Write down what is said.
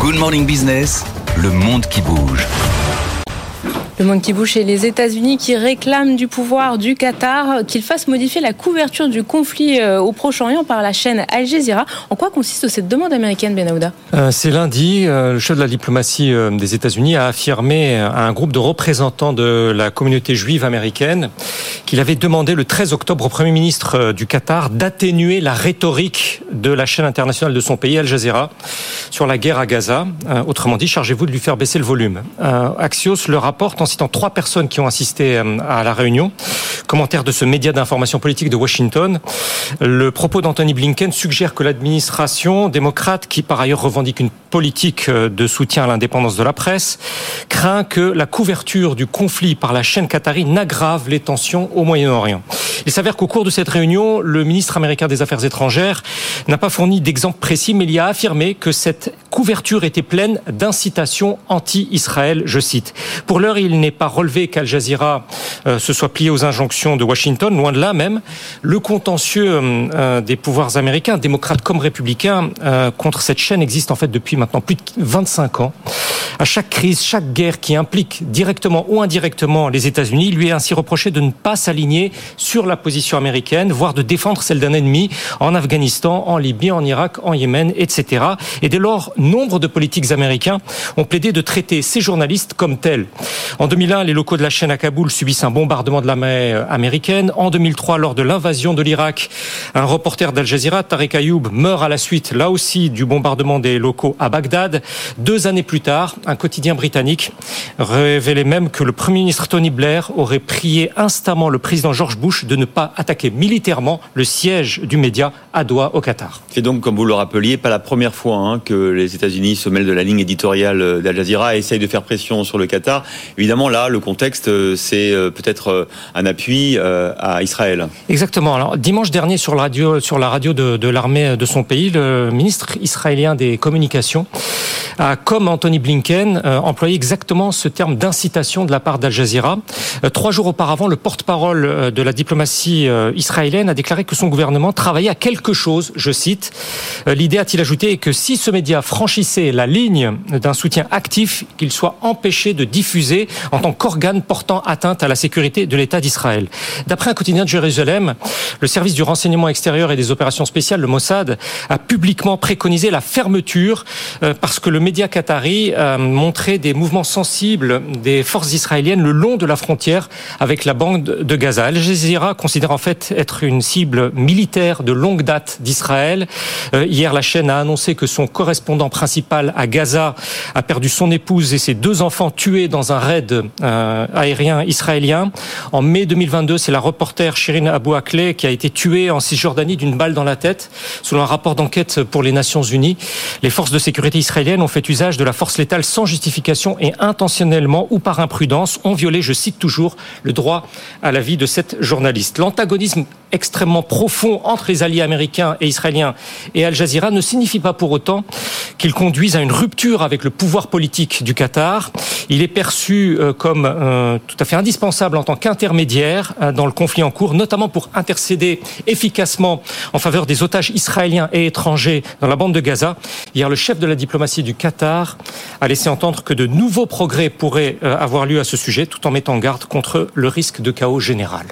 Good Morning Business, le monde qui bouge. Le monde qui bouge et les États-Unis qui réclament du pouvoir du Qatar qu'il fasse modifier la couverture du conflit euh, au Proche-Orient par la chaîne Al Jazeera. En quoi consiste cette demande américaine, Benahouda euh, C'est lundi, euh, le chef de la diplomatie des États-Unis a affirmé à un groupe de représentants de la communauté juive américaine qu'il avait demandé le 13 octobre au Premier ministre du Qatar d'atténuer la rhétorique de la chaîne internationale de son pays, Al Jazeera, sur la guerre à Gaza. Autrement dit, chargez-vous de lui faire baisser le volume. Axios le rapporte en citant trois personnes qui ont assisté euh, à la réunion. Commentaire de ce média d'information politique de Washington. Le propos d'Anthony Blinken suggère que l'administration démocrate, qui par ailleurs revendique une politique euh, de soutien à l'indépendance de la presse, craint que la couverture du conflit par la chaîne qatari n'aggrave les tensions au Moyen-Orient. Il s'avère qu'au cours de cette réunion, le ministre américain des Affaires étrangères n'a pas fourni d'exemple précis, mais il y a affirmé que cette couverture était pleine d'incitations anti-Israël, je cite. Pour l'heure, il n'est pas relevé qu'Al Jazeera euh, se soit plié aux injonctions de Washington, loin de là même. Le contentieux euh, euh, des pouvoirs américains, démocrates comme républicains, contre cette chaîne existe en fait depuis maintenant plus de 25 ans. À chaque crise, chaque guerre qui implique directement ou indirectement les États-Unis, lui est ainsi reproché de ne pas s'aligner sur la position américaine, voire de défendre celle d'un ennemi en Afghanistan, en Libye, en Irak, en Yémen, etc. Et dès lors, nombre de politiques américains ont plaidé de traiter ces journalistes comme tels. En 2001, les locaux de la chaîne à Kaboul subissent un bombardement de la mer américaine. En 2003, lors de l'invasion de l'Irak, un reporter d'Al Jazeera, Tariq Ayoub, meurt à la suite, là aussi, du bombardement des locaux à Bagdad. Deux années plus tard, un quotidien britannique révélait même que le Premier ministre Tony Blair aurait prié instamment le président George Bush de ne pas attaquer militairement le siège du média à Doha au Qatar. C'est donc, comme vous le rappeliez, pas la première fois hein, que les États-Unis se mêlent de la ligne éditoriale d'Al Jazeera et essayent de faire pression sur le Qatar. Évidemment, là, le contexte, euh, c'est euh, peut-être euh, un appui à Israël. Exactement. Alors, dimanche dernier, sur la radio, sur la radio de, de l'armée de son pays, le ministre israélien des communications a, comme Anthony Blinken, employé exactement ce terme d'incitation de la part d'Al Jazeera. Trois jours auparavant, le porte-parole de la diplomatie israélienne a déclaré que son gouvernement travaillait à quelque chose, je cite. L'idée, a-t-il ajouté, est que si ce média franchissait la ligne d'un soutien actif, qu'il soit empêché de diffuser en tant qu'organe portant atteinte à la sécurité de l'État d'Israël. D'après un quotidien de Jérusalem, le service du renseignement extérieur et des opérations spéciales, le Mossad, a publiquement préconisé la fermeture euh, parce que le média qatari a montré des mouvements sensibles des forces israéliennes le long de la frontière avec la bande de Gaza. Al Jazeera considère en fait être une cible militaire de longue date d'Israël. Euh, hier, la chaîne a annoncé que son correspondant principal à Gaza a perdu son épouse et ses deux enfants tués dans un raid euh, aérien israélien. En mai 2022, c'est la reporter Shirin Abu Akleh qui a été tuée en Cisjordanie d'une balle dans la tête. Selon un rapport d'enquête pour les Nations Unies, les forces de sécurité israéliennes ont fait usage de la force létale sans justification et intentionnellement ou par imprudence ont violé, je cite toujours, le droit à la vie de cette journaliste. L'antagonisme extrêmement profond entre les alliés américains et israéliens et Al Jazeera ne signifie pas pour autant qu'il conduise à une rupture avec le pouvoir politique du Qatar. Il est perçu euh, comme euh, tout à fait indispensable en tant qu'intermédiaire euh, dans le conflit en cours, notamment pour intercéder efficacement en faveur des otages israéliens et étrangers dans la bande de Gaza. Hier, le chef de la diplomatie du Qatar a laissé entendre que de nouveaux progrès pourraient avoir lieu à ce sujet, tout en mettant garde contre le risque de chaos général.